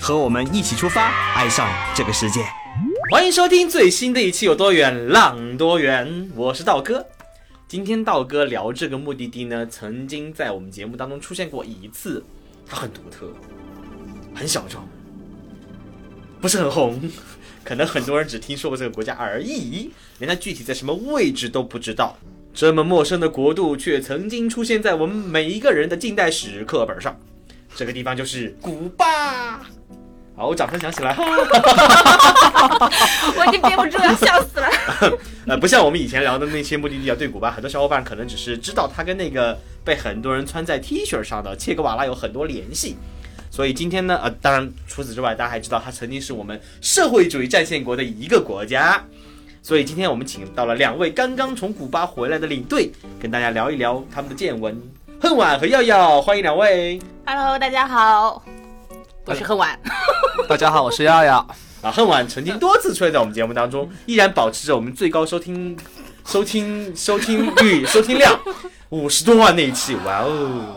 和我们一起出发，爱上这个世界。欢迎收听最新的一期《有多远浪多远》，我是道哥。今天道哥聊这个目的地呢，曾经在我们节目当中出现过一次，它很独特，很小众，不是很红，可能很多人只听说过这个国家而已，连它具体在什么位置都不知道。这么陌生的国度，却曾经出现在我们每一个人的近代史课本上。这个地方就是古巴。好，我掌声响起来。我已经憋不住了，笑死了。呃，不像我们以前聊的那些目的地啊，对古巴，很多小伙伴可能只是知道它跟那个被很多人穿在 T 恤上的切格瓦拉有很多联系。所以今天呢，呃，当然除此之外，大家还知道它曾经是我们社会主义战线国的一个国家。所以今天我们请到了两位刚刚从古巴回来的领队，跟大家聊一聊他们的见闻。恨晚和耀耀，欢迎两位。Hello，大家好，我是恨晚。大家好，我是耀耀。啊，恨晚曾经多次出现在我们节目当中，依然保持着我们最高收听、收听、收听率、收听量 五十多万那一期，哇哦！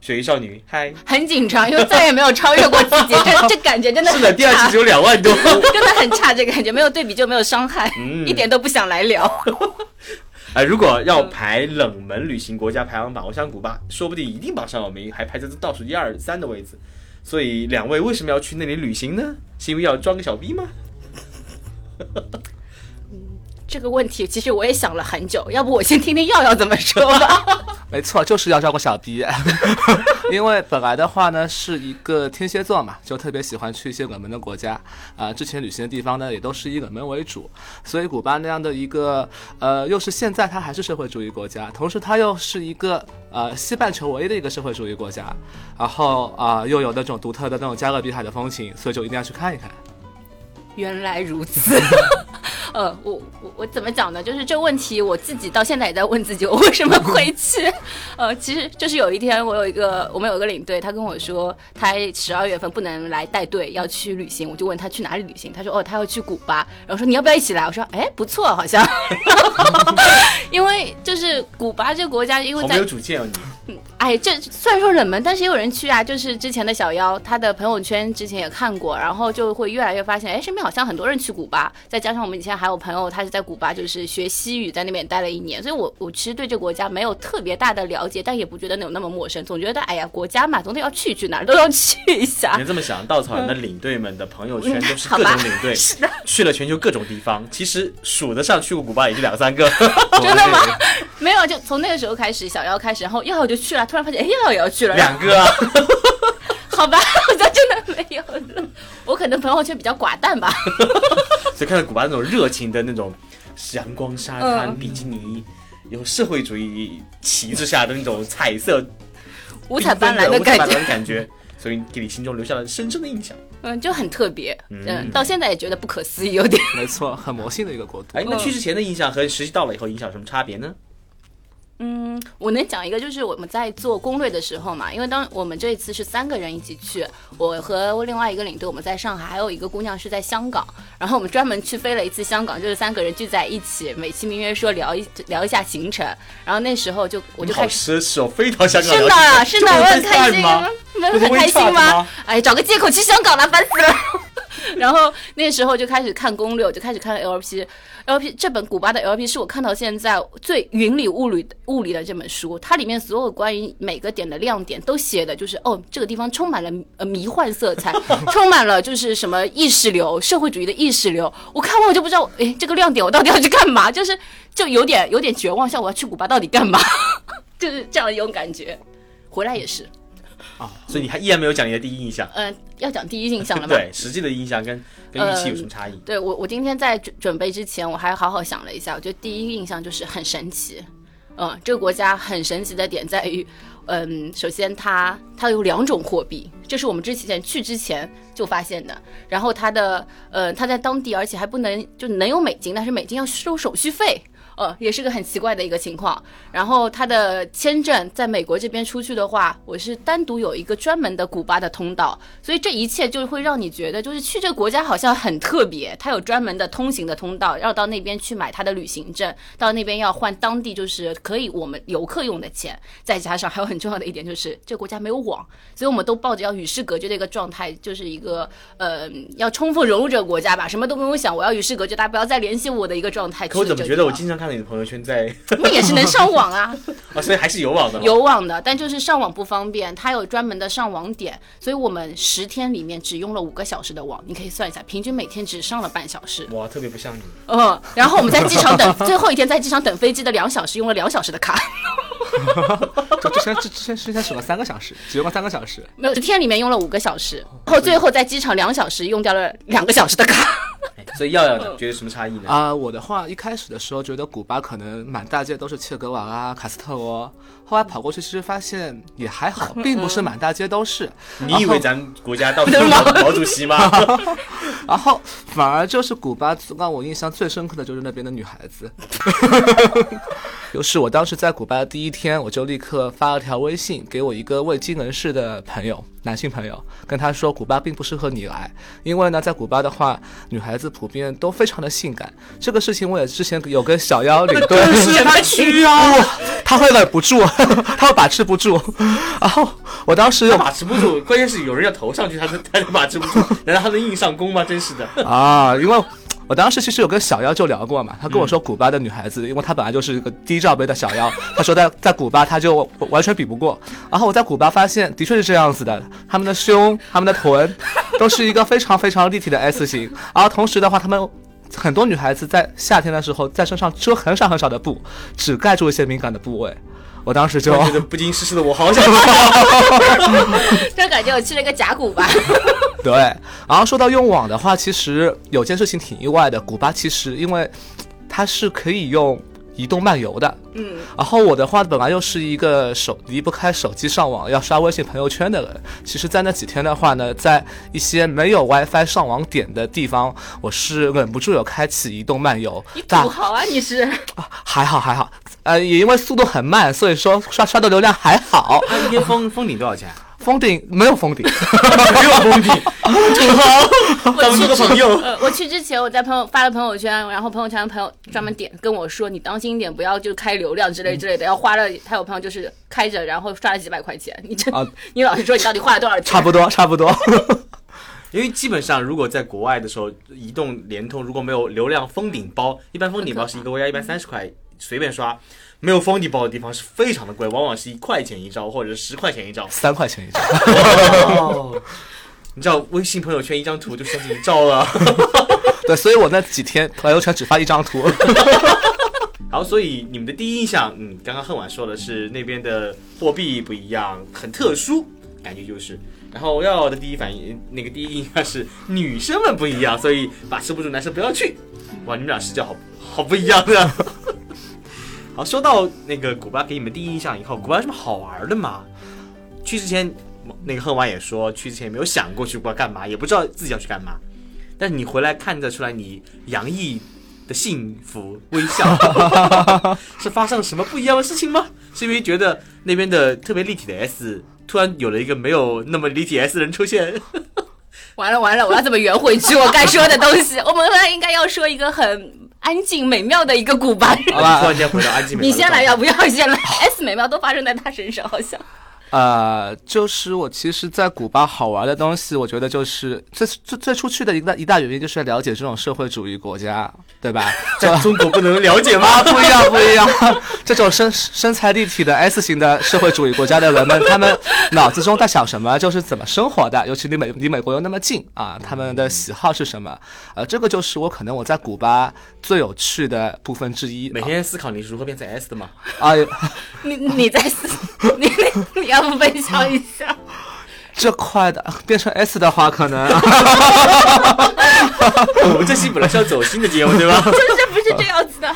雪域少女，嗨，很紧张，因为再也没有超越过自己，这 这感觉真的是的，第二期只，有两万多。真的很差，这个感觉没有对比就没有伤害，嗯一点都不想来聊。哎，如果要排冷门旅行国家排行榜，我想古巴说不定一定榜上有名，还排在倒数一二三的位置。所以两位为什么要去那里旅行呢？是因为要装个小逼吗？这个问题其实我也想了很久，要不我先听听耀耀怎么说吧。没错，就是要照顾小 B，。因为本来的话呢，是一个天蝎座嘛，就特别喜欢去一些冷门的国家啊、之前旅行的地方呢，也都是以冷门为主。所以古巴那样的一个呃，又是现在它还是社会主义国家，同时它又是一个呃西半球唯一的一个社会主义国家，然后啊、又有那种独特的那种加勒比海的风情，所以就一定要去看一看。原来如此。呃，我我我怎么讲呢？就是这问题，我自己到现在也在问自己，我为什么会 去？呃，其实就是有一天，我有一个我们有一个领队，他跟我说，他十二月份不能来带队，要去旅行。我就问他去哪里旅行，他说哦，他要去古巴。然后说你要不要一起来？我说哎，不错，好像。因为就是古巴这个国家，因为在好没有主见哦你。哎，这虽然说冷门，但是也有人去啊。就是之前的小妖，他的朋友圈之前也看过，然后就会越来越发现，哎，身边好像很多人去古巴。再加上我们以前还有朋友，他是在古巴就是学西语，在那边待了一年，所以我我其实对这个国家没有特别大的了解，但也不觉得有那么陌生，总觉得哎呀，国家嘛，总得要去一去，哪儿都要去一下你。这么想，稻草人的领队们的朋友圈都是各种领队，是的去了全球各种地方，其实数得上去过古巴也就两三个。真的吗？没有，就从那个时候开始，小妖开始，然后耀耀就去了，突然发现，哎，耀耀也要去了，两个啊，好吧，我就真的没有了。我可能朋友圈比较寡淡吧。所以看到古巴那种热情的那种阳光沙滩、嗯比基尼，有社会主义旗帜下的那种彩色五彩斑斓的五彩斑斓的感觉，感觉，所以给你心中留下了深深的印象。嗯，就很特别，嗯嗯，到现在也觉得不可思议，有点。没错，很魔性的一个国度。哎，那去之前的印象和实际到了以后印象有什么差别呢？嗯，我能讲一个，就是我们在做攻略的时候嘛，因为当我们这一次是三个人一起去，我和另外一个领队我们在上海，还有一个姑娘是在香港，然后我们专门去飞了一次香港，就是三个人聚在一起，美其名曰说聊一聊一下行程，然后那时候就我就开始。奢侈哦，飞到香港是的，是的，我很开心不是很开心吗？哎，找个借口去香港了，烦死了。然后那时候就开始看攻略，我就开始看 LP。LP 这本古巴的 LP 是我看到现在最云里雾里雾里的这本书，它里面所有关于每个点的亮点都写的就是哦，这个地方充满了呃迷幻色彩，充满了就是什么意识流，社会主义的意识流。我看完我就不知道，哎，这个亮点我到底要去干嘛？就是就有点有点绝望，像我要去古巴到底干嘛？就是这样一种感觉。回来也是，所以你还依然没有讲你的第一印象。嗯、要讲第一印象了吗？对，实际的印象跟跟预期有什么差异？对我，我今天在准准备之前，我还好好想了一下，我觉得第一印象就是很神奇。嗯，这个国家很神奇的点在于，嗯，首先它它有两种货币，这是我们之前去之前就发现的。然后它的呃，它在当地而且还不能就能有美金，但是美金要收手续费。呃，也是个很奇怪的一个情况。然后他的签证在美国这边出去的话，我是单独有一个专门的古巴的通道，所以这一切就会让你觉得，就是去这个国家好像很特别。他有专门的通行的通道，要到那边去买他的旅行证，到那边要换当地就是可以我们游客用的钱。再加上还有很重要的一点就是，这个国家没有网，所以我们都抱着要与世隔绝的一个状态，就是一个呃要充分融入这个国家吧，什么都不用想，我要与世隔绝，大家不要再联系我的一个状态。可我怎么觉得我经常看。看你的朋友圈在，那也是能上网啊，啊，所以还是有网的，有网的，但就是上网不方便，它有专门的上网点，所以我们十天里面只用了五个小时的网，你可以算一下，平均每天只上了半小时。哇，特别不像你。嗯，然后我们在机场等，最后一天在机场等飞机的两小时，用了两小时的卡。就之前之之前之前使了三个小时，只用了三个小时，没有，十天里面用了五个小时，然后最后在机场两小时用掉了两个小时的卡。所以耀耀觉得什么差异呢？啊，我的话一开始的时候觉得古巴可能满大街都是切格瓦拉、卡斯特罗，后来跑过去其实发现也还好，并不是满大街都是。你以为咱国家到处是 毛主席吗？然后反而就是古巴让我印象最深刻的就是那边的女孩子。就是我当时在古巴的第一天，我就立刻发了条微信给我一个未经人士的朋友，男性朋友，跟他说古巴并不适合你来，因为呢，在古巴的话，女孩子普遍都非常的性感。这个事情我也之前有跟小妖领队，是他去啊，他会忍不住，他会把持不住。然后我当时又把持不住，关键是有人要投上去，他他就把持不住，难道他能硬上弓吗？真是的啊，因为。我当时其实有跟小妖就聊过嘛，他跟我说古巴的女孩子，因为她本来就是一个低罩杯的小妖，他说在在古巴他就完全比不过。然后我在古巴发现的确是这样子的，他们的胸、他们的臀都是一个非常非常立体的 S 型，然后同时的话，他们很多女孩子在夏天的时候在身上遮很少很少的布，只盖住一些敏感的部位。我当时就觉得不经世事的我好想，就感觉我去了一个甲骨吧。对，然后说到用网的话，其实有件事情挺意外的，古巴其实因为它是可以用。移动漫游的，嗯，然后我的话本来又是一个手离不开手机上网，要刷微信朋友圈的人。其实，在那几天的话呢，在一些没有 WiFi 上网点的地方，我是忍不住有开启移动漫游。你土豪啊，你是？还好还好，呃，也因为速度很慢，所以说刷刷的流量还好。一天封封顶多少钱？封顶没有封顶，没有封顶，土豪，当这个朋友。呃，我去之前我在朋友发了朋友圈，然后朋友圈的朋友专门点跟我说，你当心一点，不要就开流量之类之类的，要花了。他有朋友就是开着，然后刷了几百块钱。你这，你老实说，你到底花了多少钱？差不多，差不多。因为基本上，如果在国外的时候，移动、联通如果没有流量封顶包，一般封顶包是一个 V 要一般三十块，随便刷。没有封底包的地方是非常的贵，往往是一块钱一张，或者是十块钱一张，三块钱一兆。你知道微信朋友圈一张图就将近一兆了。对，所以我那几天朋友圈只发一张图。好，所以你们的第一印象，嗯，刚刚恨晚说的是那边的货币不一样，很特殊，感觉就是。然后耀耀的第一反应，那个第一印象是女生们不一样，所以把持不住男生不要去。哇，你们俩视角好好不一样的。好，说到那个古巴给你们第一印象以后，古巴有什么好玩的吗？去之前，那个贺娃也说，去之前没有想过去古巴干嘛，也不知道自己要去干嘛。但是你回来看得出来，你洋溢的幸福微笑，是发生了什么不一样的事情吗？是因为觉得那边的特别立体的 S 突然有了一个没有那么立体 S 的人出现？完了完了，我要怎么圆回去我该说的东西？我们应该要说一个很。安静美妙的一个古巴人，突然间回到安静。你先来要不要先来？S 美妙都发生在他身上，好像。呃，就是我其实，在古巴好玩的东西，我觉得就是最最最出去的一个一大原因，就是了解这种社会主义国家，对吧？在中国不能了解吗？不一样，不一样。这种身身材立体的 S 型的社会主义国家的人们，他们脑子中在想什么？就是怎么生活的？尤其离美离美国又那么近啊，他们的喜好是什么？呃，这个就是我可能我在古巴最有趣的部分之一。每天思考你是如何变成 S 的吗？啊，你你在思 你你要。分享一下，这块的变成 S 的话，可能我们这期本来是要走心的节目，对吧？这 这不是这样子的。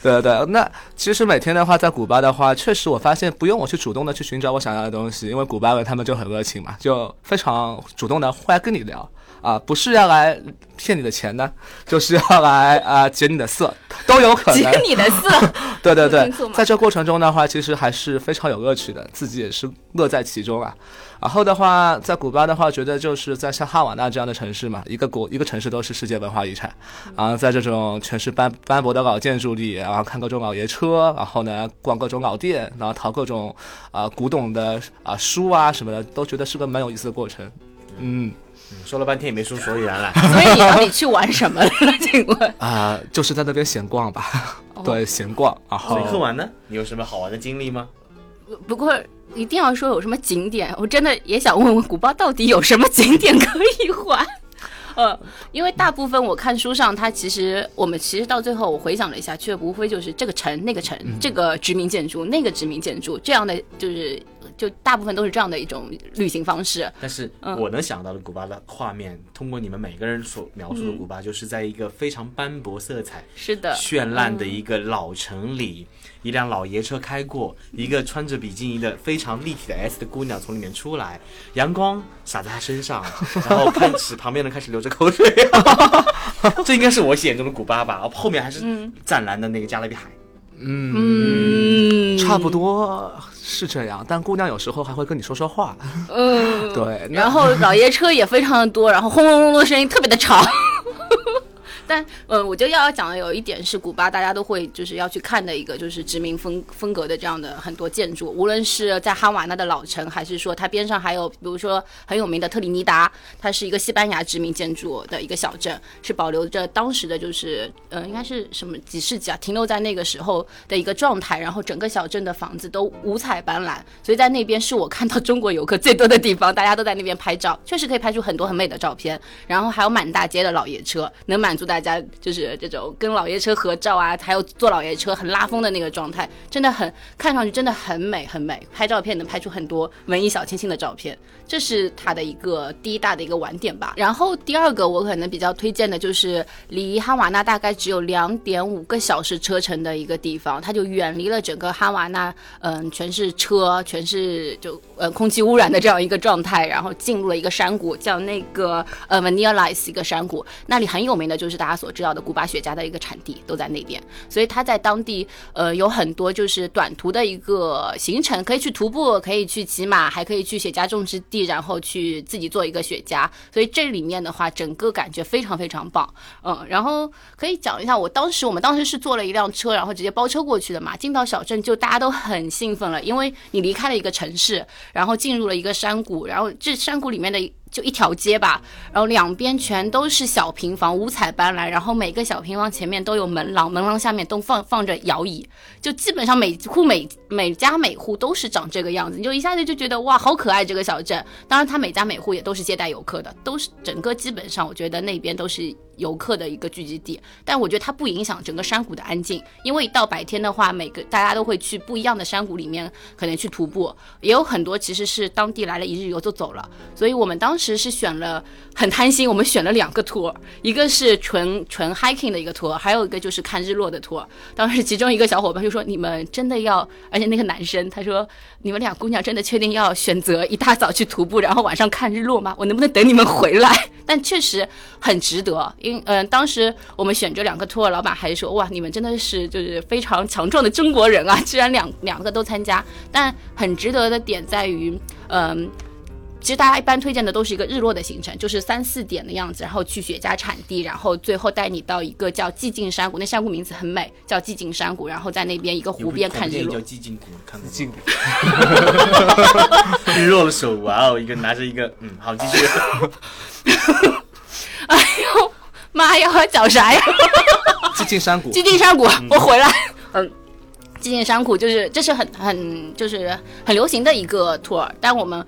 对对对，那其实每天的话，在古巴的话，确实我发现不用我去主动的去寻找我想要的东西，因为古巴人他们就很热情嘛，就非常主动的会来跟你聊啊，不是要来骗你的钱呢，就是要来啊劫你的色，都有可能。劫你的色，对对对在这过程中的话，其实还是非常有乐趣的，自己也是乐在其中啊。然后的话，在古巴的话，觉得就是在像哈瓦那这样的城市嘛，一个国一个城市都是世界文化遗产，然后在这种全是斑斑驳的老建筑里，然后看各种老爷车，然后呢逛各种老店，然后淘各种啊、古董的啊、书啊什么的，都觉得是个蛮有意思的过程。嗯说了半天也没说所以然来。所以你到底去玩什么了？请问？啊、就是在那边闲逛吧，对，闲逛，然后所以喝完呢，你有什么好玩的经历吗？不过一定要说有什么景点，我真的也想问问古巴到底有什么景点可以玩。呃，因为大部分我看书上，它其实我们其实到最后我回想了一下，却无非就是这个城、那个城、这个殖民建筑、那个殖民建筑这样的，就是就大部分都是这样的一种旅行方式。但是嗯我能想到的古巴的画面，通过你们每个人所描述的古巴，就是在一个非常斑驳色彩、是的，绚烂的一个老城里，一辆老爷车开过，一个穿着比基尼的非常立体的 S 的姑娘从里面出来，阳光洒在她身上，然后开始旁边人开始流着口水，这应该是我眼中的古巴吧。后面还是湛蓝的那个加勒比海。嗯，差不多是这样，但姑娘有时候还会跟你说说话。嗯，对，然后老爷车也非常的多，然后轰隆隆的声音特别的吵。但呃，我觉得要要讲的有一点是，古巴大家都会就是要去看的一个就是殖民风风格的这样的很多建筑，无论是在哈瓦那的老城，还是说它边上还有比如说很有名的特里尼达，它是一个西班牙殖民建筑的一个小镇，是保留着当时的就是呃应该是什么几世纪啊，停留在那个时候的一个状态，然后整个小镇的房子都五彩斑斓，所以在那边是我看到中国游客最多的地方，大家都在那边拍照，确实可以拍出很多很美的照片。然后还有满大街的老爷车，能满足大大家就是这种跟老爷车合照啊，还有坐老爷车很拉风的那个状态，真的很看上去真的很美很美。拍照片能拍出很多文艺小清新的照片，这是它的一个第一大的一个玩点吧。然后第二个我可能比较推荐的就是离哈瓦那大概只有两点五个小时车程的一个地方，它就远离了整个哈瓦那，嗯，全是车，全是就呃空气污染的这样一个状态，然后进入了一个山谷，叫那个呃 Vanilla Ice 一个山谷，那里很有名的就是大家所知道的古巴雪茄的一个产地都在那边，所以它在当地呃有很多就是短途的一个行程，可以去徒步，可以去骑马，还可以去雪茄种植地，然后去自己做一个雪茄，所以这里面的话，整个感觉非常非常棒，嗯，然后可以讲一下，我当时我们当时是坐了一辆车，然后直接包车过去的嘛，进到小镇就大家都很兴奋了，因为你离开了一个城市，然后进入了一个山谷，然后这山谷里面的就一条街吧，然后两边全都是小平房，五彩斑斓，然后每个小平房前面都有门廊，门廊下面都放放着摇椅，就基本上每户每每家每户都是长这个样子，你就一下子就觉得哇，好可爱这个小镇。当然，它每家每户也都是接待游客的，都是整个基本上我觉得那边都是游客的一个聚集地。但我觉得它不影响整个山谷的安静，因为到白天的话，每个大家都会去不一样的山谷里面，可能去徒步，也有很多其实是当地来了一日游就走了。所以我们当时是选了很贪心，我们选了两个 tour，一个是纯纯 hiking 的一个 tour，还有一个就是看日落的 tour。当时其中一个小伙伴就说：“你们真的要？”而且那个男生他说：“你们俩姑娘真的确定要选择一大早去徒步，然后晚上看日落吗？我能不能等你们回来？”但确实很值得，嗯、呃，当时我们选这两个 tour，老板还说：“哇，你们真的是就是非常强壮的中国人啊，居然两两个都参加。”但很值得的点在于，嗯、其实大家一般推荐的都是一个日落的行程，就是三四点的样子，然后去雪茄产地，然后最后带你到一个叫寂静山谷，那山谷名字很美，叫寂静山谷，然后在那边一个湖边看日落叫。寂静谷，看寂静谷日落的手，哇哦，一个拿着一个，嗯，好，继续。哎呦妈呀，我要讲啥呀？寂静山谷，寂静山谷，我回来。嗯，寂静山谷就是这是很很就是很流行的一个 tour，但我们。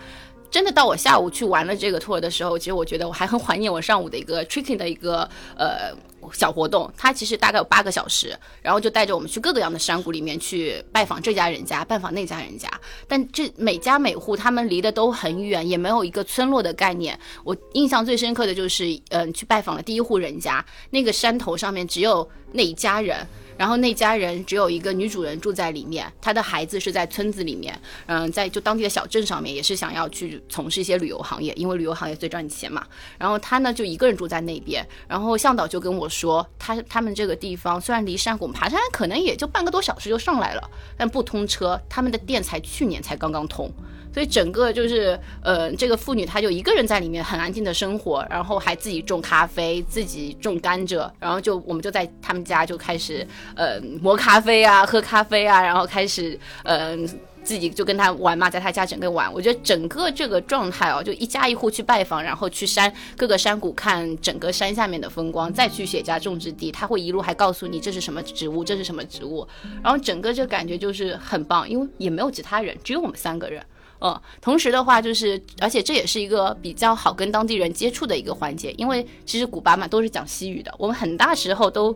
真的到我下午去玩了这个 tour 的时候，其实我觉得我还很怀念我上午的一个 tricking 的一个呃小活动。它其实大概有八个小时，然后就带着我们去各个样的山谷里面去拜访这家人家，拜访那家人家。但这每家每户他们离得都很远，也没有一个村落的概念。我印象最深刻的就是，嗯、去拜访了第一户人家，那个山头上面只有那一家人。然后那家人只有一个女主人住在里面，她的孩子是在村子里面，嗯，在就当地的小镇上面，也是想要去从事一些旅游行业，因为旅游行业最赚钱嘛。然后她呢就一个人住在那边，然后向导就跟我说，他他们这个地方虽然离山谷爬山可能也就半个多小时就上来了，但不通车，他们的店才去年才刚刚通。所以整个就是，呃，这个妇女她就一个人在里面很安静的生活，然后还自己种咖啡，自己种甘蔗，然后就我们就在他们家就开始，呃，磨咖啡啊，喝咖啡啊，然后开始，呃。自己就跟他玩嘛，在他家整个玩，我觉得整个这个状态哦，就一家一户去拜访，然后去山各个山谷看整个山下面的风光，再去雪茄种植地，他会一路还告诉你这是什么植物，这是什么植物，然后整个这感觉就是很棒，因为也没有其他人，只有我们三个人。嗯，同时的话就是，而且这也是一个比较好跟当地人接触的一个环节，因为其实古巴嘛都是讲西语的，我们很大时候都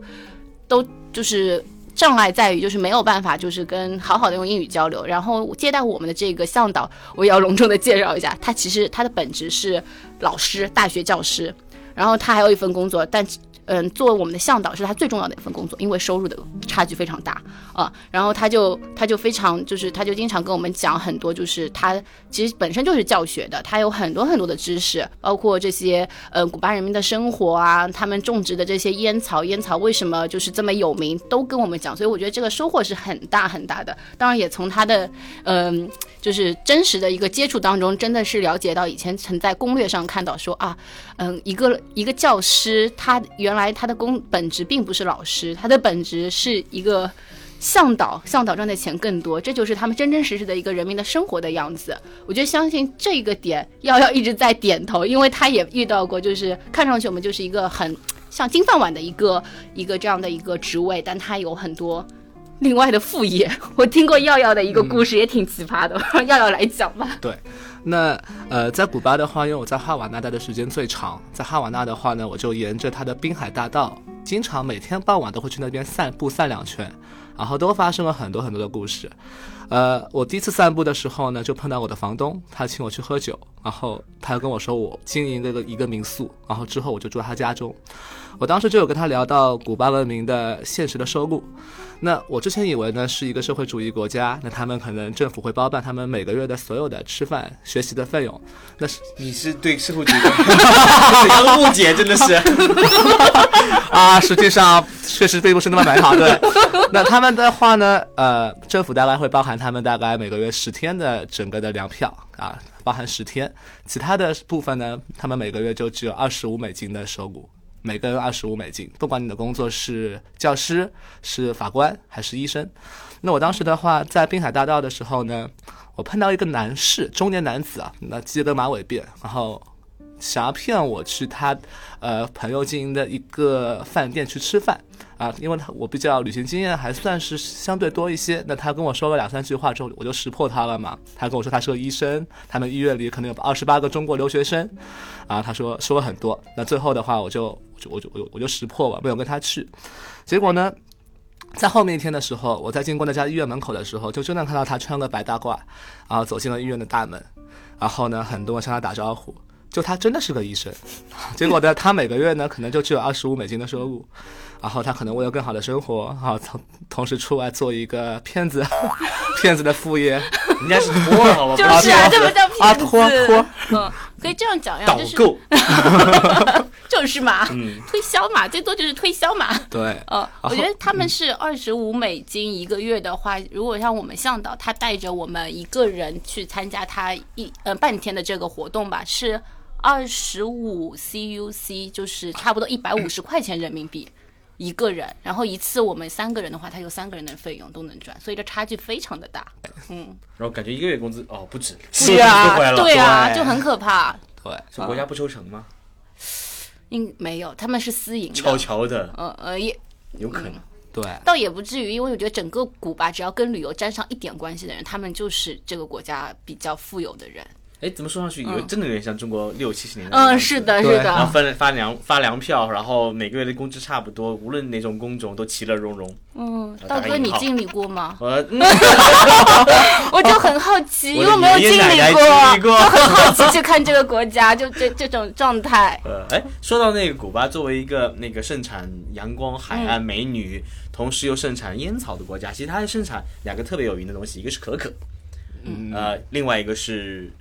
都就是障碍在于就是没有办法就是跟好好的用英语交流。然后接待我们的这个向导，我也要隆重的介绍一下，他其实他的本职是老师，大学教师，然后他还有一份工作，但嗯，做我们的向导是他最重要的一份工作，因为收入的差距非常大啊。然后他就他就非常就是他就经常跟我们讲很多，就是他其实本身就是教学的，他有很多很多的知识，包括这些呃古巴人民的生活啊，他们种植的这些烟草，烟草为什么就是这么有名，都跟我们讲。所以我觉得这个收获是很大很大的。当然也从他的嗯、就是真实的一个接触当中，真的是了解到以前曾在攻略上看到说啊，嗯，一个一个教师，他原来他的工本职并不是老师，他的本职是一个向导，向导赚的钱更多，这就是他们真真实实的一个人民的生活的样子。我觉得相信这个点，耀耀一直在点头，因为他也遇到过，就是看上去我们就是一个很像金饭碗的一个一个这样的一个职位，但他有很多。另外的副业，我听过耀耀的一个故事，也挺奇葩的，让 耀耀来讲吧。对，那呃，在古巴的话，因为我在哈瓦那待的时间最长，在哈瓦那的话呢，我就沿着它的滨海大道，经常每天傍晚都会去那边散步散两圈，然后都发生了很多很多的故事。呃，我第一次散步的时候呢，就碰到我的房东，他请我去喝酒，然后他又跟我说我经营这个一个民宿，然后之后我就住他家中。我当时就有跟他聊到古巴文明的现实的收入。那我之前以为呢是一个社会主义国家，那他们可能政府会包办他们每个月的所有的吃饭、学习的费用。那是你是对社会主义怎样误解？真 的 是，啊，实际上确实并不是那么美好。对，那他们的话呢，呃，政府大概会包含他们大概每个月十天的整个的粮票啊，包含十天，其他的部分呢，他们每个月就只有二十五美金的收入。每个人二十五美金，不管你的工作是教师、是法官还是医生。那我当时的话，在滨海大道的时候呢，我碰到一个男士，中年男子啊，那系个马尾辫，然后想要骗我去他呃朋友经营的一个饭店去吃饭啊，因为他我比较旅行经验还算是相对多一些，那他跟我说了两三句话之后，我就识破他了嘛。他跟我说他是个医生，他们医院里可能有二十八个中国留学生，啊，他说说了很多。那最后的话，我就我就我就我就识破了，没有跟他去。结果呢？在后面一天的时候，我在经过那家医院门口的时候，就真的看到他穿个白大褂，然后走进了医院的大门，然后呢，很多向他打招呼，就他真的是个医生。结果呢，他每个月呢，可能就只有二十五美金的收入，然后他可能为了更好的生活，然后同同时出来做一个骗子，骗子的副业，人家是托了，好吧？就是啊，这不叫啊骗子。托托嗯，可以这样讲呀，导就是购，就是嘛，嗯，推销嘛，最多就是推销嘛。对，呃，我觉得他们是二十五美金一个月的话，如果像我们向导，他带着我们一个人去参加他一呃半天的这个活动吧，是二十五 CUC，就是差不多一百五十块钱人民币一个人。然后一次我们三个人的话，他有三个人的费用都能赚，所以这差距非常的大。嗯，然后感觉一个月工资哦不止，是啊对啊，就很可怕。对，是国家不抽成吗？应没有，他们是私营悄的。悄的，呃呃，也有可能。对，倒也不至于，因为我觉得整个古巴只要跟旅游沾上一点关系的人，他们就是这个国家比较富有的人。哎，怎么说上去有真的有点像中国六七十年代嗯，是的，是的，然后分发粮发粮票，然后每个月的工资差不多，无论哪种工种都其乐融融。嗯，打个引号道哥你经历过吗？我、就很好奇，因为没有经历过，就很好奇 去看这个国家，就这这种状态。呃，哎，说到那个古巴，作为一个那个盛产阳光、海岸、美女，同时又盛产烟草的国家，其实它还盛产两个特别有名的东西，一个是可可，嗯，呃，另外一个是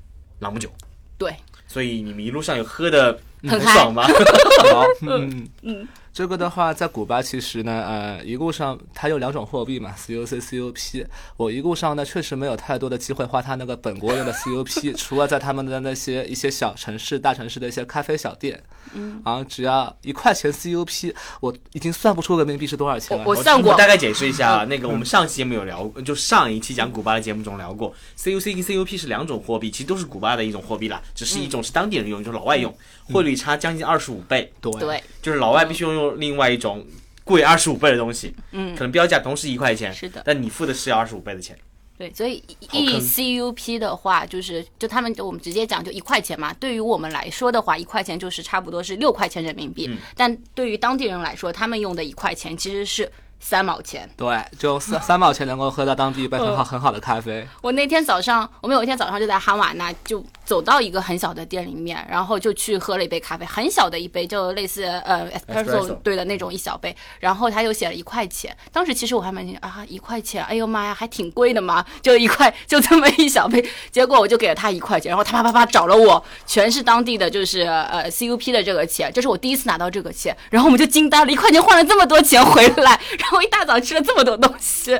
朗姆酒。对，所以你们一路上有喝的很爽吗？好，嗯嗯，这个的话，在古巴其实呢，呃，一路上它有两种货币嘛，CUC、CUP。我一路上呢，确实没有太多的机会花它那个本国用的 CUP，除了在他们的那些一些小城市、大城市的一些咖啡小店，嗯，然后只要一块钱 CUP，我已经算不出人民币是多少钱了。我算过我大概解释一下啊，那个我们上期节目有聊，就上一期讲古巴的节目中聊过，CUC 跟 CUP 是两种货币，其实都是古巴的一种货币啦，只是一种是当地人用，一种老外用，汇率差将近二十五倍，对。对，就是老外必须要用另外一种贵二十五倍的东西，嗯可能标价同时一块钱，是的但你付的是要二十五倍的钱。对，所以好坑 E CUP 的话，就是就他们就我们直接讲就一块钱嘛。对于我们来说的话，一块钱就是差不多是六块钱人民币，但对于当地人来说，他们用的一块钱其实是三毛钱。对，就三三毛钱能够喝到当地一杯很好很好的咖啡。我那天早上，我们有一天早上就在哈瓦那，就走到一个很小的店里面，然后就去喝了一杯咖啡，很小的一杯，就类似呃 Espresso espresso 对的那种一小杯，然后他又写了一块钱。当时其实我还蛮啊，一块钱，哎呦妈呀，还挺贵的嘛，就一块就这么一小杯。结果我就给了他一块钱，然后他啪啪啪找了我全是当地的就是呃 CUP 的这个钱，这是我第一次拿到这个钱，然后我们就惊呆了，一块钱换了这么多钱回来，然后一大早吃了这么多东西。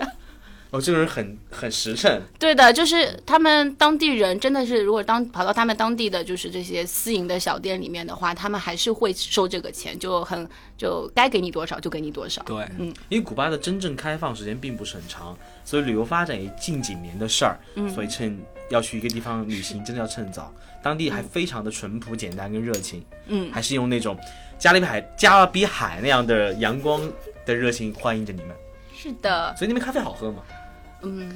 哦，这个人很很实诚，对的，就是他们当地人真的是，如果当跑到他们当地的就是这些私营的小店里面的话，他们还是会收这个钱，就很就该给你多少就给你多少。对，嗯因为古巴的真正开放时间并不是很长，所以旅游发展也近几年的事儿。嗯所以趁要去一个地方旅行，真的要趁早。当地还非常的淳朴、简单跟热情，嗯，还是用那种加勒比海、加勒比海那样的阳光的热情欢迎着你们。是的，所以那边咖啡好喝吗？嗯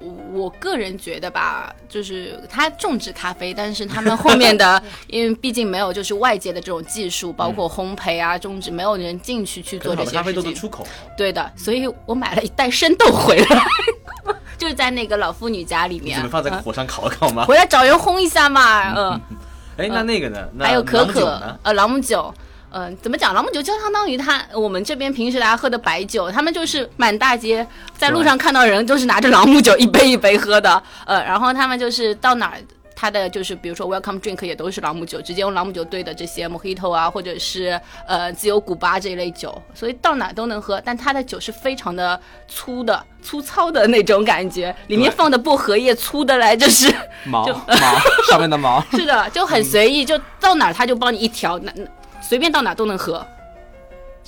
我我个人觉得吧，就是他种植咖啡，但是他们后面的，因为毕竟没有就是外界的这种技术，包括烘焙啊、种植，没有人进去去做这些事情。都能出口。对的，所以我买了一袋生豆回来，就是在那个老妇女家里面你们，放在嗯火上烤烤吗？回来找人烘一下嘛，嗯。哎，那那个呢？还有可可？，呃，朗姆酒。嗯、怎么讲？朗姆酒就相当于他我们这边平时大家喝的白酒，他们就是满大街在路上看到人就是拿着朗姆酒一杯一杯喝的，呃，然后他们就是到哪儿。他的就是，比如说 welcome drink 也都是朗姆酒，直接用朗姆酒兑的这些 mojito 啊，或者是呃自由古巴这一类酒，所以到哪都能喝。但它的酒是非常的粗的、粗糙的那种感觉，里面放的薄荷叶粗的来就是毛就毛上面的毛。是的，就很随意，就到哪儿他就帮你一条，那那随便到哪儿都能喝。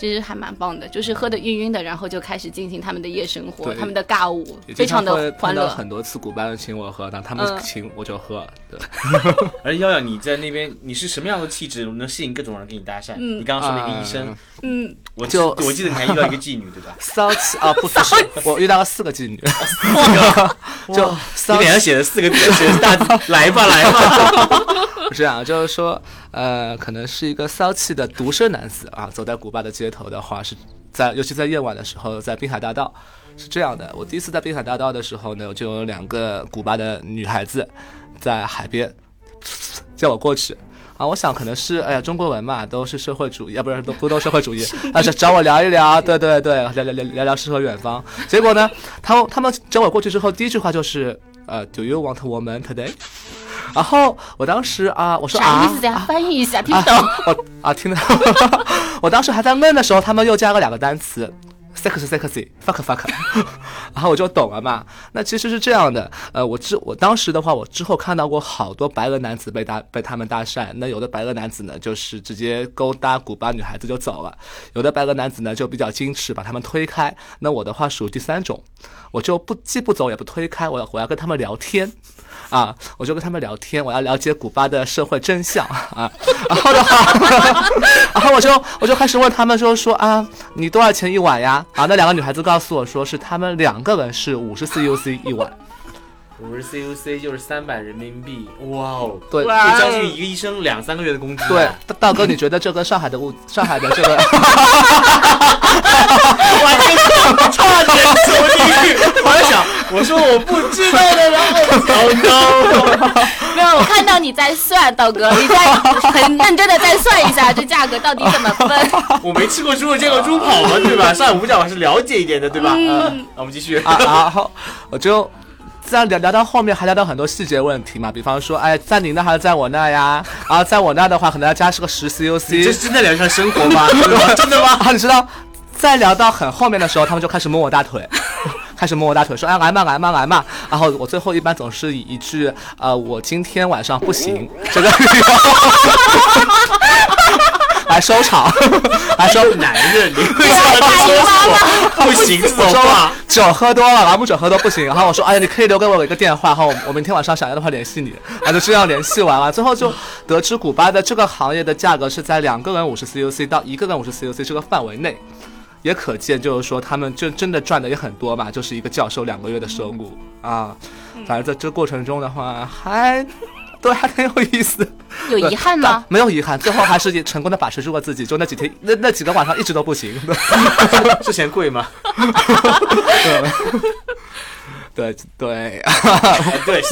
其实还蛮棒的，就是喝的晕晕的，然后就开始进行他们的夜生活，他们的尬舞，非常的欢乐。很多次古巴人请我喝，但他们嗯。请我就喝。对，而瑶瑶，你在那边你是什么样的气质，能吸引各种人跟你搭讪？你刚刚说那个医生，嗯，我就我记得你还遇到一个妓女，对吧？骚气啊，不不是，我遇到了四个妓女，就你脸上写的四个字，写的大字，来吧来吧。不是啊，就是说，呃，可能是一个骚气的独身男子啊，走在古巴的街头的话，是在尤其在夜晚的时候，在滨海大道是这样的。我第一次在滨海大道的时候呢，就有两个古巴的女孩子在海边叫我过去。啊，我想可能是，哎呀，中国人嘛，都是社会主义，要不然都不都社会主义，但是找我聊一聊，对对对，聊聊聊聊聊诗和远方。结果呢，他们他们找我过去之后，第一句话就是，呃，Do you want woman today？然后我当时啊，我说啊啥意思呀？翻译一下，听不懂。我啊，听到，我当时还在闷的时候，他们又加了两个单词，sexy sexy fuck fuck，然后我就懂了嘛。那其实是这样的，呃，我之我当时的话，我之后看到过好多白俄男子被搭被他们搭讪，那有的白俄男子呢，就是直接勾搭古巴女孩子就走了，有的白俄男子呢就比较矜持，把他们推开。那我的话属于第三种，我就不既不走也不推开，我要我要跟他们聊天。啊，我就跟他们聊天，我要了解古巴的社会真相 啊。然后的话，然后我就我就开始问他们说说啊，你多少钱一晚呀？啊，那两个女孩子告诉我说是他们两个人是五十 CUC 一晚。五十 CUC 就是三百人民币，哇哦，对就将近一个医生两三个月的工资啊。对，大大哥，你觉得这跟上海的物上海的这个 完全差点走进去。我在想，我说我不知道的，然后糟糕。没有，我看到你在算，道哥，你在很认真的在算一下这价格到底怎么分。我没吃过猪肉，见过猪跑嘛，对吧？上海五角我还是了解一点的，对吧？嗯，那我们继续。啊，然后我就在聊聊到后面，还聊到很多细节问题嘛，比方说，哎，在你那还是在我那呀？然后在我那的话，可能要加是个十这 CUC 是。真的聊一下生活吗？真的吗真的吗？啊，你知道，在聊到很后面的时候，他们就开始摸我大腿，开始摸我大腿，说哎来嘛来嘛来嘛。然后我最后一般总是以一句呃我今天晚上不行。这个理由来收场，来收男人，你为什么大姨妈说 不行这种我说话？酒喝多了，然后不酒喝多不行，然后我说，哎呀，你可以留给我一个电话，然后我我明天晚上想要的话联系你，然后就这样联系完了，最后就得知古巴的这个行业的价格是在两个人五十 CUC 到一个人五十 CUC 这个范围内，也可见就是说他们就真的赚的也很多吧，就是一个教授两个月的收入啊，反正在这过程中的话还。对，还挺有意思。有遗憾吗？没有遗憾，最后还是成功的把持住了自己。就那几天，那那几个晚上一直都不行。是嫌贵吗？对对，哎对。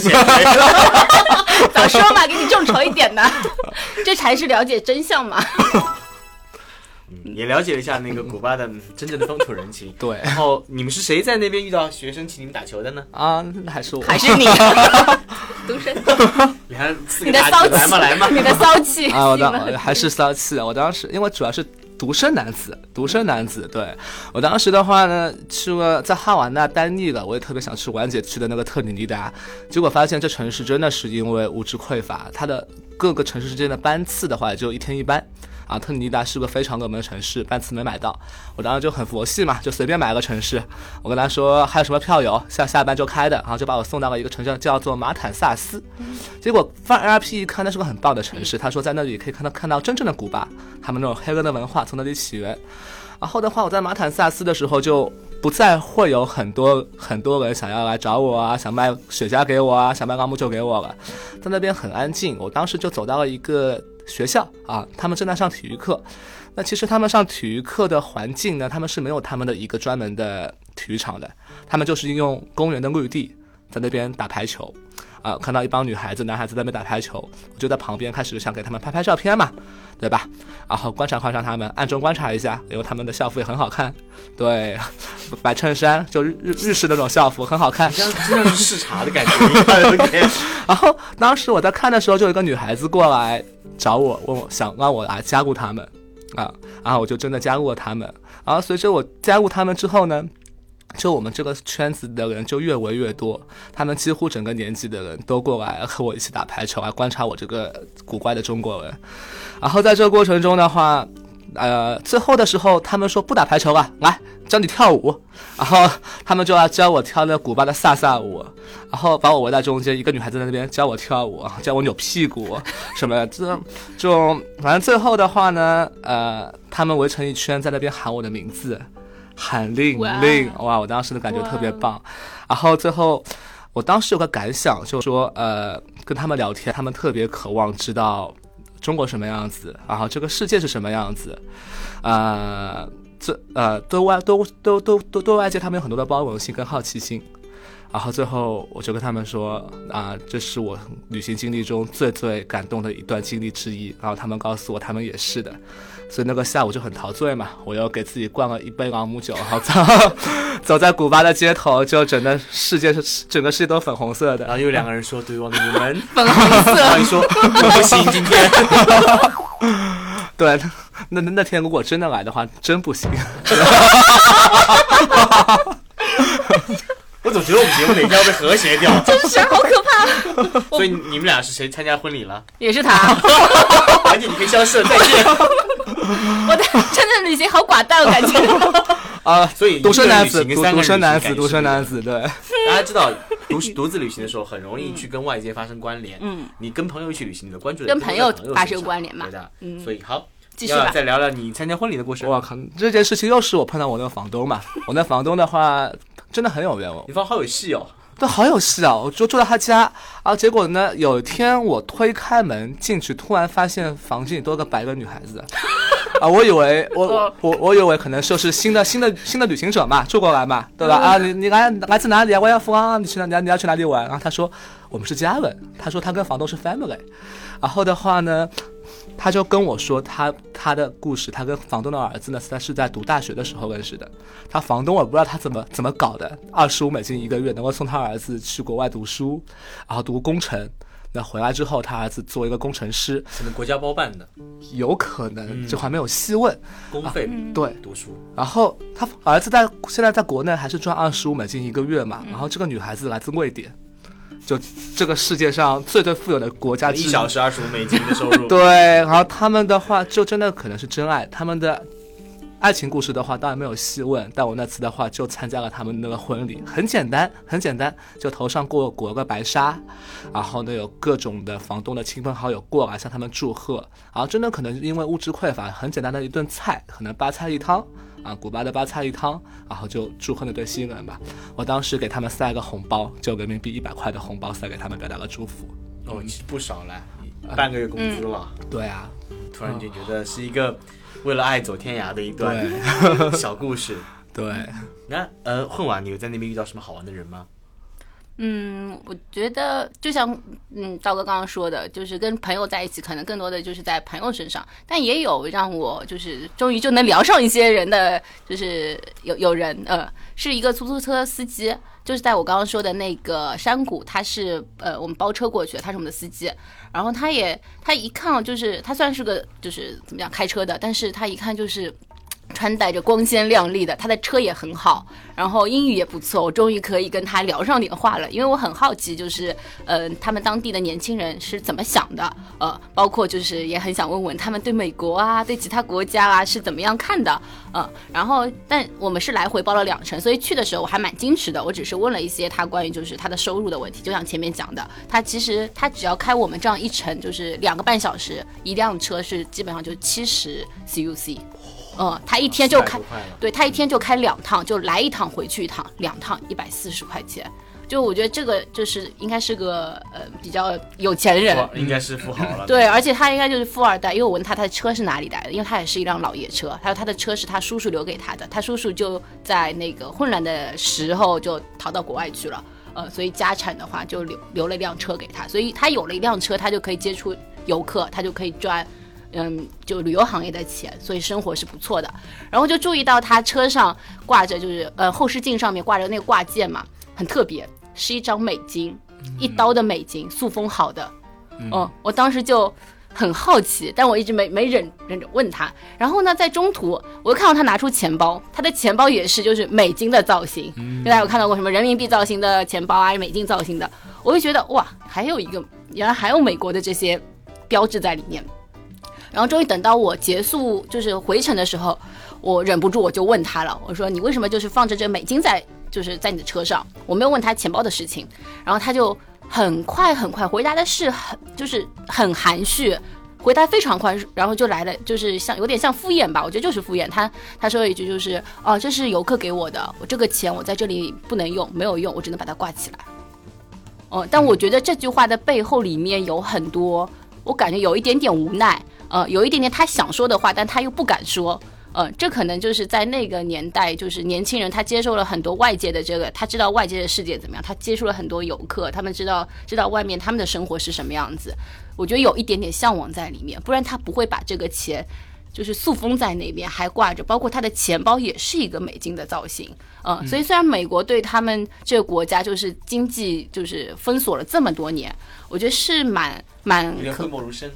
早说嘛，给你众筹一点呢，这才是了解真相嘛。也了解了一下那个古巴的嗯真正的风土人情。对然后你们是谁在那边遇到学生请你们打球的呢？啊，那还是我。还是你，独生，你还你的骚个大字，来嘛来嘛气，。你的骚气啊，我当还是骚气。我当时因为主要是独生男子，独生男子。对我当时的话呢，去了在哈瓦那待腻了，我也特别想去婉姐去的那个特立尼达，结果发现这城市真的是因为物质匮乏，它的各个城市之间的班次的话也就一天一班。啊，特立尼达是个非常热门的城市，班次没买到，我当时就很佛系嘛，就随便买了个城市。我跟他说还有什么票友，下下班就开的，然后就把我送到了一个城市叫做马坦萨斯。结果放 RP 一看，那是个很棒的城市。他说在那里可以看到看到真正的古巴，他们那种黑人的文化从那里起源。然后的话，我在马坦萨斯的时候就不再会有很多很多人想要来找我啊，想卖雪茄给我啊，想卖朗姆酒给我了，在那边很安静。我当时就走到了一个学校啊，他们正在上体育课。那其实他们上体育课的环境呢，他们是没有他们的一个专门的体育场的，他们就是用公园的绿地在那边打排球。啊，看到一帮女孩子、男孩子在那边打排球，我就在旁边开始想给他们拍拍照片嘛，对吧？然后观察观察他们，暗中观察一下，因为他们的校服也很好看，对，白衬衫就日日日式那种校服很好看。这样真的是视察的感觉。然后当时我在看的时候，就有一个女孩子过来找我，问我想让我来加入他们，啊，然后我就真的加入了他们。然后随着我加入他们之后呢，就我们这个圈子的人就越围越多，他们几乎整个年级的人都过来和我一起打排球，来观察我这个古怪的中国人。然后在这个过程中的话，呃，最后的时候他们说不打排球了，来教你跳舞。然后他们就要教我跳那古巴的萨萨舞，然后把我围在中间，一个女孩子在那边教我跳舞，教我扭屁股什么的，这这种反正最后的话呢，呃，他们围成一圈在那边喊我的名字，喊令令，哇，我当时的感觉特别棒。然后最后，我当时有个感想，就是说，呃，跟他们聊天，他们特别渴望知道中国什么样子，然后这个世界是什么样子，呃，这呃，对外都都都都对外界他们有很多的包容性跟好奇心。然后最后我就跟他们说啊、这是我旅行经历中最最感动的一段经历之一。然后他们告诉我，他们也是的。所以那个下午就很陶醉嘛，我又给自己灌了一杯朗姆酒，然后走 走在古巴的街头，就整个世界是整个世界都粉红色的。然后有两个人说对望着你们，粉红色然后色，你说我不行，今天对，那那那天如果真的来的话，真不行。我总觉得我们节目哪天要被和谐掉。这事儿好可怕。所以你们俩是谁参加婚礼了？也是他，赶紧你可以消失了，再见。我的真的旅行好寡淡，我感觉。啊，所以独生男子，独独生男子，独生男子，对，大家知道，独独自旅行的时候很容易去跟外界发生关联。嗯，你跟朋友一起旅行，你的关注跟朋友发生关联嘛对的。嗯所以好，继续吧要再聊聊你参加婚礼的故事。我靠，这件事情又是我碰到我那个房东嘛，我那房东的话真的很有缘哦，你房好有戏哦。对，好有戏啊！我就住在他家，啊，结果呢，有一天我推开门进去，突然发现房间里多个白个女孩子，啊，我以为我 我我以为可能就是新的新的新的旅行者嘛，住过来嘛，对吧？啊，你你来来自哪里啊？我要福啊，你去哪？你要你要去哪里玩？然后他说我们是家人，他说他跟房东是 family，然后的话呢。他就跟我说他他的故事，他跟房东的儿子呢，他是在读大学的时候认识的。他房东我不知道他怎么怎么搞的，二十五美金一个月能够送他儿子去国外读书，然后读工程。那回来之后，他儿子做一个工程师，可能国家包办的，有可能这还没有细问。公费对读书，然后他儿子在现在在国内还是赚二十五美金一个月嘛。然后这个女孩子来自瑞典。就这个世界上最最富有的国家，一小时二十五美金的收入。对，然后他们的话就真的可能是真爱。他们的爱情故事的话，当然没有细问。但我那次的话就参加了他们那个婚礼，很简单，很简单，就头上过裹个白纱，然后呢有各种的房东的亲朋好友过来向他们祝贺。然后真的可能是因为物质匮乏，很简单的一顿菜，可能八菜一汤。啊，古巴的巴菜一汤，然后就祝贺那对新人吧。我当时给他们塞个红包，就人民币一百块的红包塞给他们，表达了祝福。哦，不少了，半个月工资了。对啊，突然就觉得是一个为了爱走天涯的一段小故事。对，那呃，混完你有在那边遇到什么好玩的人吗？嗯，我觉得就像嗯，道哥刚刚说的，就是跟朋友在一起，可能更多的就是在朋友身上，但也有让我就是终于就能聊上一些人的，就是有有人呃，是一个出租车司机，就是在我刚刚说的那个山谷，他是呃我们包车过去，他是我们的司机，然后他也他一看就是他算是个就是怎么样开车的，但是他一看就是。穿戴着光鲜亮丽的，他的车也很好，然后英语也不错，我终于可以跟他聊上点话了。因为我很好奇，就是呃，他们当地的年轻人是怎么想的，呃，包括就是也很想问问他们对美国啊，对其他国家啊是怎么样看的，嗯，然后但我们是来回包了两程，所以去的时候我还蛮矜持的，我只是问了一些他关于就是他的收入的问题，就像前面讲的，他其实他只要开我们这样一程就是两个半小时，一辆车是基本上就七十 CUC。嗯，他一天就开，对他一天就开两趟，就来一趟回去一趟，两趟一百四十块钱。就我觉得这个就是应该是个呃比较有钱人，应该是富豪了。对，而且他应该就是富二代，因为我问他他的车是哪里来的，因为他也是一辆老爷车，他说他的车是他叔叔留给他的，他叔叔就在那个混乱的时候就逃到国外去了，呃，所以家产的话就留留了一辆车给他，所以他有了一辆车，他就可以接触游客，他就可以赚。嗯，就旅游行业的钱，所以生活是不错的。然后就注意到他车上挂着，就是呃后视镜上面挂着那个挂件嘛，很特别，是一张美金，一刀的美金，塑封好的。嗯，我当时就很好奇，但我一直没没忍忍着问他。然后呢，在中途我又看到他拿出钱包，他的钱包也是就是美金的造型。大家有看到过什么人民币造型的钱包啊，美金造型的？我就觉得哇，还有一个原来还有美国的这些标志在里面。然后终于等到我结束就是回程的时候，我忍不住我就问他了，我说你为什么就是放着这美金在就是在你的车上？我没有问他钱包的事情，然后他就很快很快回答的是很就是很含蓄，回答非常快，然后就来了就是像有点像敷衍吧，我觉得就是敷衍。他他说了一句就是哦这是游客给我的，我这个钱我在这里不能用，没有用，我只能把它挂起来。哦，但我觉得这句话的背后里面有很多，我感觉有一点点无奈。呃，有一点点他想说的话，但他又不敢说。呃，这可能就是在那个年代，就是年轻人他接受了很多外界的这个，他知道外界的世界怎么样，他接触了很多游客，他们知道知道外面他们的生活是什么样子。我觉得有一点点向往在里面，不然他不会把这个钱就是塑封在那边，还挂着，包括他的钱包也是一个美金的造型。嗯，所以虽然美国对他们这个国家就是经济就是封锁了这么多年，我觉得是蛮蛮可。讳莫如深。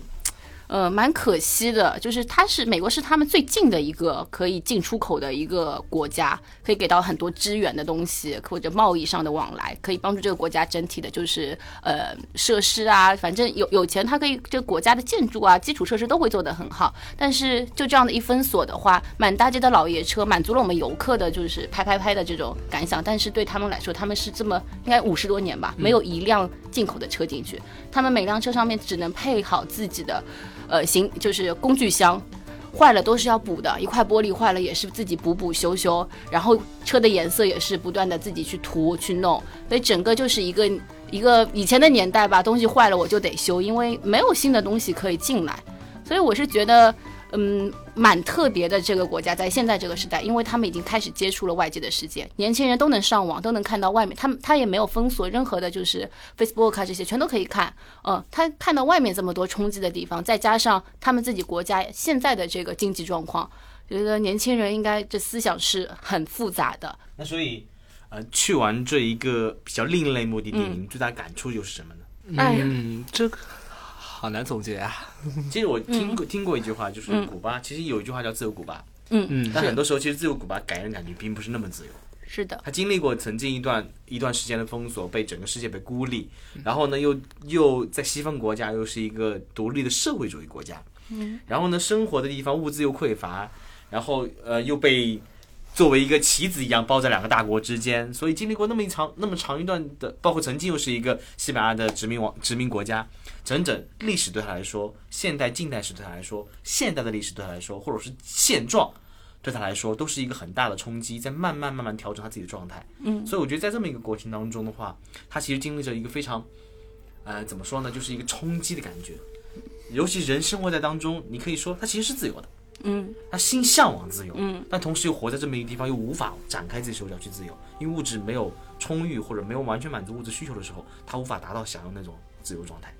呃，蛮可惜的，就是它是美国是他们最近的一个可以进出口的一个国家，可以给到很多支援的东西或者贸易上的往来，可以帮助这个国家整体的，就是呃设施啊，反正有有钱，它可以这个国家的建筑啊，基础设施都会做得很好。但是就这样的一封锁的话，满大街的老爷车满足了我们游客的就是拍拍拍的这种感想，但是对他们来说，他们是这么应该五十多年吧，没有一辆进口的车进去，他们每辆车上面只能配好自己的。呃，行，就是工具箱，坏了都是要补的，一块玻璃坏了也是自己补补修修，然后车的颜色也是不断的自己去涂去弄，所以整个就是一个一个以前的年代吧，东西坏了我就得修，因为没有新的东西可以进来，所以我是觉得。嗯，蛮特别的这个国家，在现在这个时代，因为他们已经开始接触了外界的世界，年轻人都能上网，都能看到外面，他们他也没有封锁任何的，就是 Facebook 啊这些全都可以看。嗯，他看到外面这么多冲击的地方，再加上他们自己国家现在的这个经济状况，觉得年轻人应该这思想是很复杂的。那所以，呃，去完这一个比较另类目的地，您最大感触又是什么呢？哎呀嗯，这个好难总结啊。其实我听过、听过一句话，就是古巴，其实有一句话叫自由古巴，嗯。但很多时候其实自由古巴给人感觉并不是那么自由。是的，他经历过曾经一段一段时间的封锁，被整个世界被孤立，然后呢，又又在西方国家又是一个独立的社会主义国家，嗯，然后呢，生活的地方物资又匮乏，然后呃又被作为一个棋子一样包在两个大国之间，所以经历过那么一长那么长一段的，包括曾经又是一个西班牙的殖民王殖民国家，整整历史对他来说，现代近代史对他来说，现代的历史对他来说，或者是现状。对他来说都是一个很大的冲击，在慢慢慢慢调整他自己的状态。嗯，所以我觉得在这么一个过程当中的话，他其实经历着一个非常，呃，怎么说呢，就是一个冲击的感觉。尤其人生活在当中，你可以说他其实是自由的，嗯，他心向往自由，嗯，但同时又活在这么一个地方，又无法展开自己手脚去自由，因为物质没有充裕或者没有完全满足物质需求的时候，他无法达到想要那种自由状态。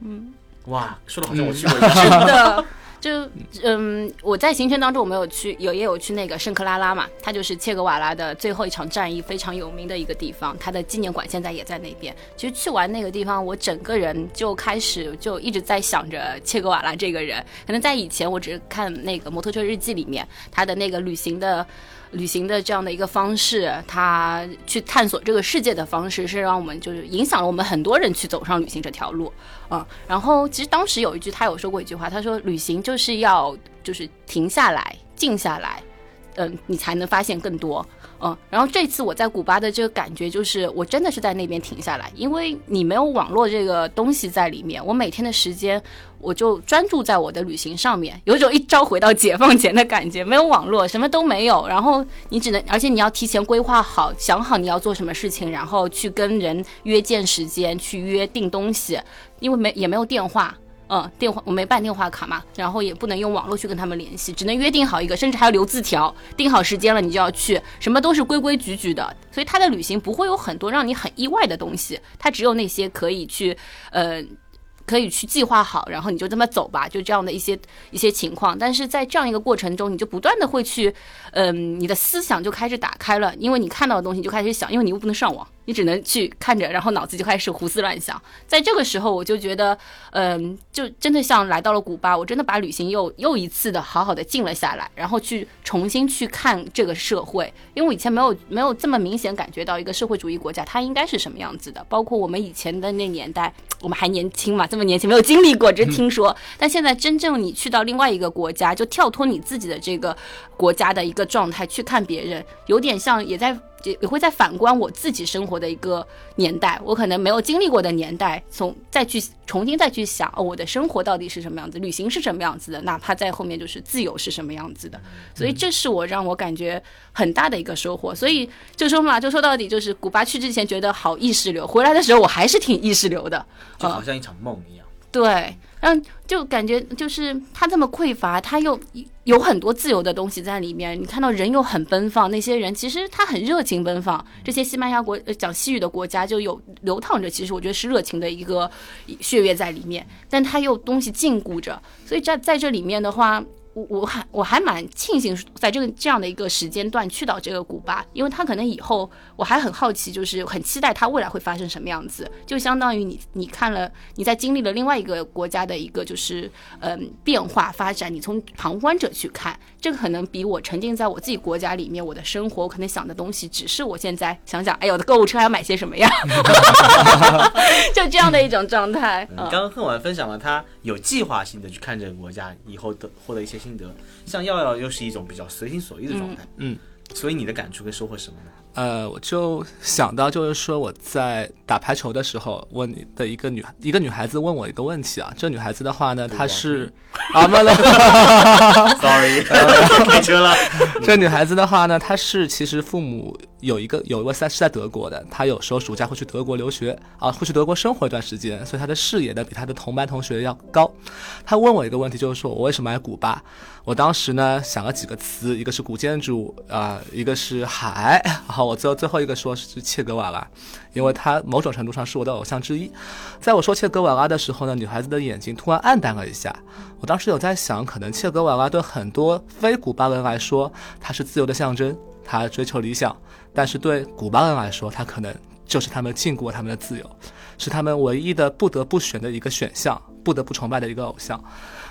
嗯，哇，说的好像我去过一样。是的，就嗯，我在行程当中我没有去，有也有去那个圣克拉拉嘛，它就是切格瓦拉的最后一场战役非常有名的一个地方，它的纪念馆现在也在那边。其实去完那个地方，我整个人就开始就一直在想着切格瓦拉这个人。可能在以前我只是看那个摩托车日记里面他的那个旅行的。旅行的这样的一个方式，他去探索这个世界的方式，是让我们就是影响了我们很多人去走上旅行这条路，嗯。然后其实当时有一句他有说过一句话，他说旅行就是要就是停下来，静下来，嗯，你才能发现更多，嗯。然后这次我在古巴的这个感觉就是，我真的是在那边停下来，因为你没有网络这个东西在里面，我每天的时间。我就专注在我的旅行上面，有种一朝回到解放前的感觉。没有网络，什么都没有，然后你只能，而且你要提前规划好，想好你要做什么事情，然后去跟人约见时间，去约定东西，因为没也没有电话，嗯，电话我没办电话卡嘛，然后也不能用网络去跟他们联系，只能约定好一个，甚至还要留字条，定好时间了你就要去，什么都是规规矩矩的。所以他的旅行不会有很多让你很意外的东西，他只有那些可以去，呃。可以去计划好，然后你就这么走吧，就这样的一些一些情况。但是在这样一个过程中，你就不断的会去，嗯，你的思想就开始打开了，因为你看到的东西就开始想，因为你又不能上网，你只能去看着，然后脑子就开始胡思乱想。在这个时候，我就觉得，嗯，就真的像来到了古巴，我真的把旅行又又一次的好好的静了下来，然后去重新去看这个社会，因为我以前没有没有这么明显感觉到一个社会主义国家它应该是什么样子的，包括我们以前的那年代，我们还年轻嘛，这么年轻没有经历过，只是听说。但现在真正你去到另外一个国家，就跳脱你自己的这个国家的一个状态去看别人，有点像也在也也会在反观我自己生活的一个年代，我可能没有经历过的年代，从再去重新再去想哦，我的生活到底是什么样子，旅行是什么样子的，哪怕在后面就是自由是什么样子的。所以这是我让我感觉很大的一个收获。所以就说嘛，就说到底就是古巴去之前觉得好意识流，回来的时候我还是挺意识流的。就好像一场梦一样。对，嗯，就感觉就是他这么匮乏，他又有很多自由的东西在里面。你看到人又很奔放，那些人其实他很热情奔放。这些西班牙国讲西语的国家就有流淌着，其实我觉得是热情的一个血液在里面，但他又东西禁锢着，所以在在这里面的话。我我还我还蛮庆幸在这个这样的一个时间段去到这个古巴，因为他可能以后我还很好奇，就是很期待他未来会发生什么样子。就相当于你你看了你在经历了另外一个国家的一个就是嗯变化发展，你从旁观者去看，这个可能比我沉浸在我自己国家里面我的生活，我可能想的东西只是我现在想想，哎呦我的购物车还要买些什么呀，就这样的一种状态。嗯，刚刚贺婉分享了他有计划性的去看这个国家，以后的获得一些心得。像耀耀又是一种比较随心所欲的状态，嗯，所以你的感触跟收获是什么呢？呃，我就想到，就是说我在打排球的时候，问你的一个女一个女孩子问我一个问题啊。这女孩子的话呢，她是 啊，没了，Sorry，开车了。这女孩子的话呢，她是其实父母有一个有一位在是在德国的，他有时候暑假会去德国留学啊，会去德国生活一段时间，所以他的视野呢比他的同班同学要高。他问我一个问题，就是说我为什么爱古巴？我当时呢想了几个词，一个是古建筑啊、一个是海，然后我最后最后一个说是切格瓦拉，因为他某种程度上是我的偶像之一。在我说切格瓦拉的时候呢，女孩子的眼睛突然暗淡了一下。我当时有在想，可能切格瓦拉对很多非古巴人来说，他是自由的象征，他追求理想；但是对古巴人来说，他可能就是他们禁锢他们的自由，是他们唯一的不得不选的一个选项，不得不崇拜的一个偶像。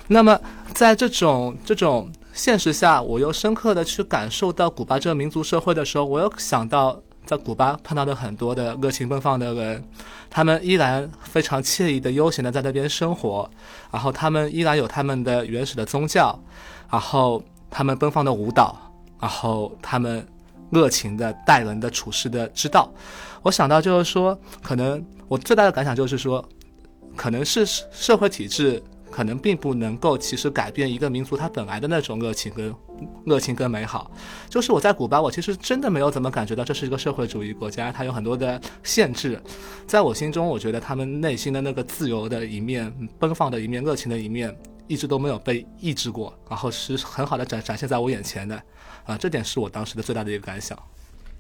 那么，在这种这种现实下，我又深刻的去感受到古巴这个民族社会的时候，我又想到在古巴碰到的很多的热情奔放的人，他们依然非常惬意的、悠闲的在那边生活，然后他们依然有他们的原始的宗教，然后他们奔放的舞蹈，然后他们热情的待人的处事的之道。我想到就是说，可能我最大的感想就是说，可能是社会体制可能并不能够其实改变一个民族它本来的那种热情跟热情跟美好。就是我在古巴，我其实真的没有怎么感觉到这是一个社会主义国家，它有很多的限制。在我心中，我觉得他们内心的那个自由的一面、奔放的一面、热情的一面，一直都没有被抑制过，然后是很好的展展现在我眼前的。啊，这点是我当时的最大的一个感想。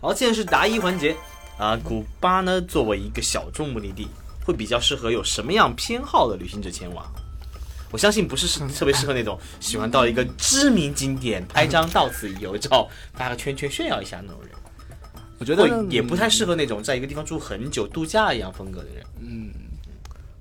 好，现在是答疑环节啊。古巴呢，作为一个小众目的地，会比较适合有什么样偏好的旅行者前往？我相信不是适特别适合那种喜欢到一个知名景点拍张到此一游 照、发个圈圈炫耀一下那种人，我觉得也不太适合那种在一个地方住很久度假一样风格的人。嗯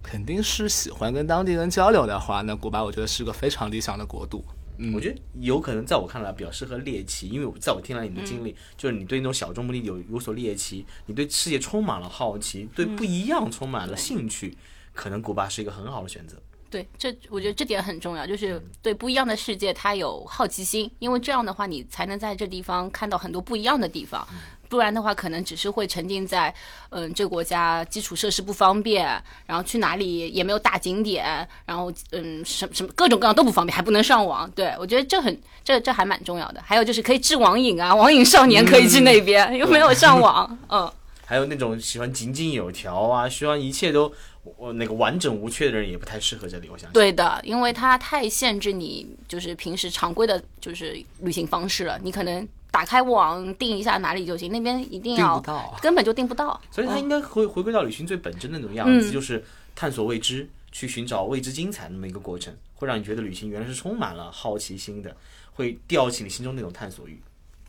肯定是喜欢跟当地人交流的话，那古巴我觉得是个非常理想的国度。嗯，我觉得有可能在我看来比较适合猎奇，因为我在我听来你的经历，就是你对那种小众目的有有所猎奇，你对世界充满了好奇，对不一样充满了兴趣，可能古巴是一个很好的选择。对，这我觉得这点很重要，就是对不一样的世界他有好奇心，因为这样的话你才能在这地方看到很多不一样的地方，不然的话可能只是会沉浸在嗯这个国家基础设施不方便，然后去哪里也没有大景点，然后嗯什什么各种各样都不方便，还不能上网。对我觉得这很这这还蛮重要的。还有就是可以治网瘾啊，网瘾少年可以去那边，又没有上网，嗯。还有那种喜欢井井有条啊，希望一切都我那个完整无缺的人，也不太适合这里。我想。对的，因为它太限制你，就是平时常规的，就是旅行方式了。你可能打开网订一下哪里就行，那边一定要。根本就订不到。所以它应该回回归到旅行最本真的那种样子，就是探索未知，去寻找未知精彩那么一个过程，会让你觉得旅行原来是充满了好奇心的，会吊起你心中那种探索欲。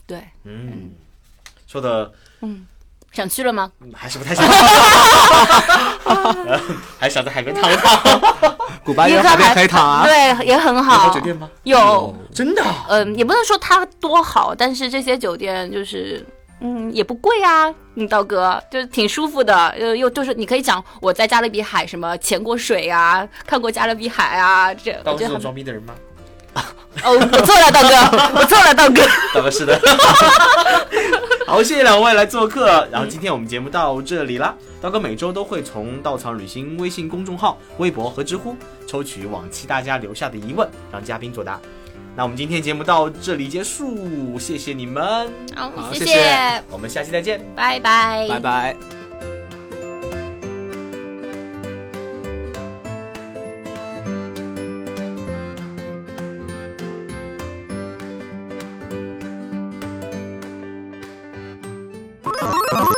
对，嗯，说的想去了吗？还是不太想，还想在海边躺一躺。古巴也有海边可以躺啊。对，也很有好。酒店吗？有，真的啊？嗯，也不能说它多好，但是这些酒店就是。嗯，也不贵啊，嗯，道哥就是挺舒服的，呃，又就是你可以讲我在加勒比海什么潜过水啊，看过加勒比海啊，这当这种我觉得很装逼的人吗？哦，我错了，道哥，我错了，道哥。道哥是的。好，谢谢两位来做客。然后今天我们节目到这里啦。道哥每周都会从稻草旅行微信公众号、微博和知乎抽取往期大家留下的疑问，让嘉宾作答。那我们今天节目到这里结束，谢谢你们，好谢谢我们下期再见。拜拜，拜拜。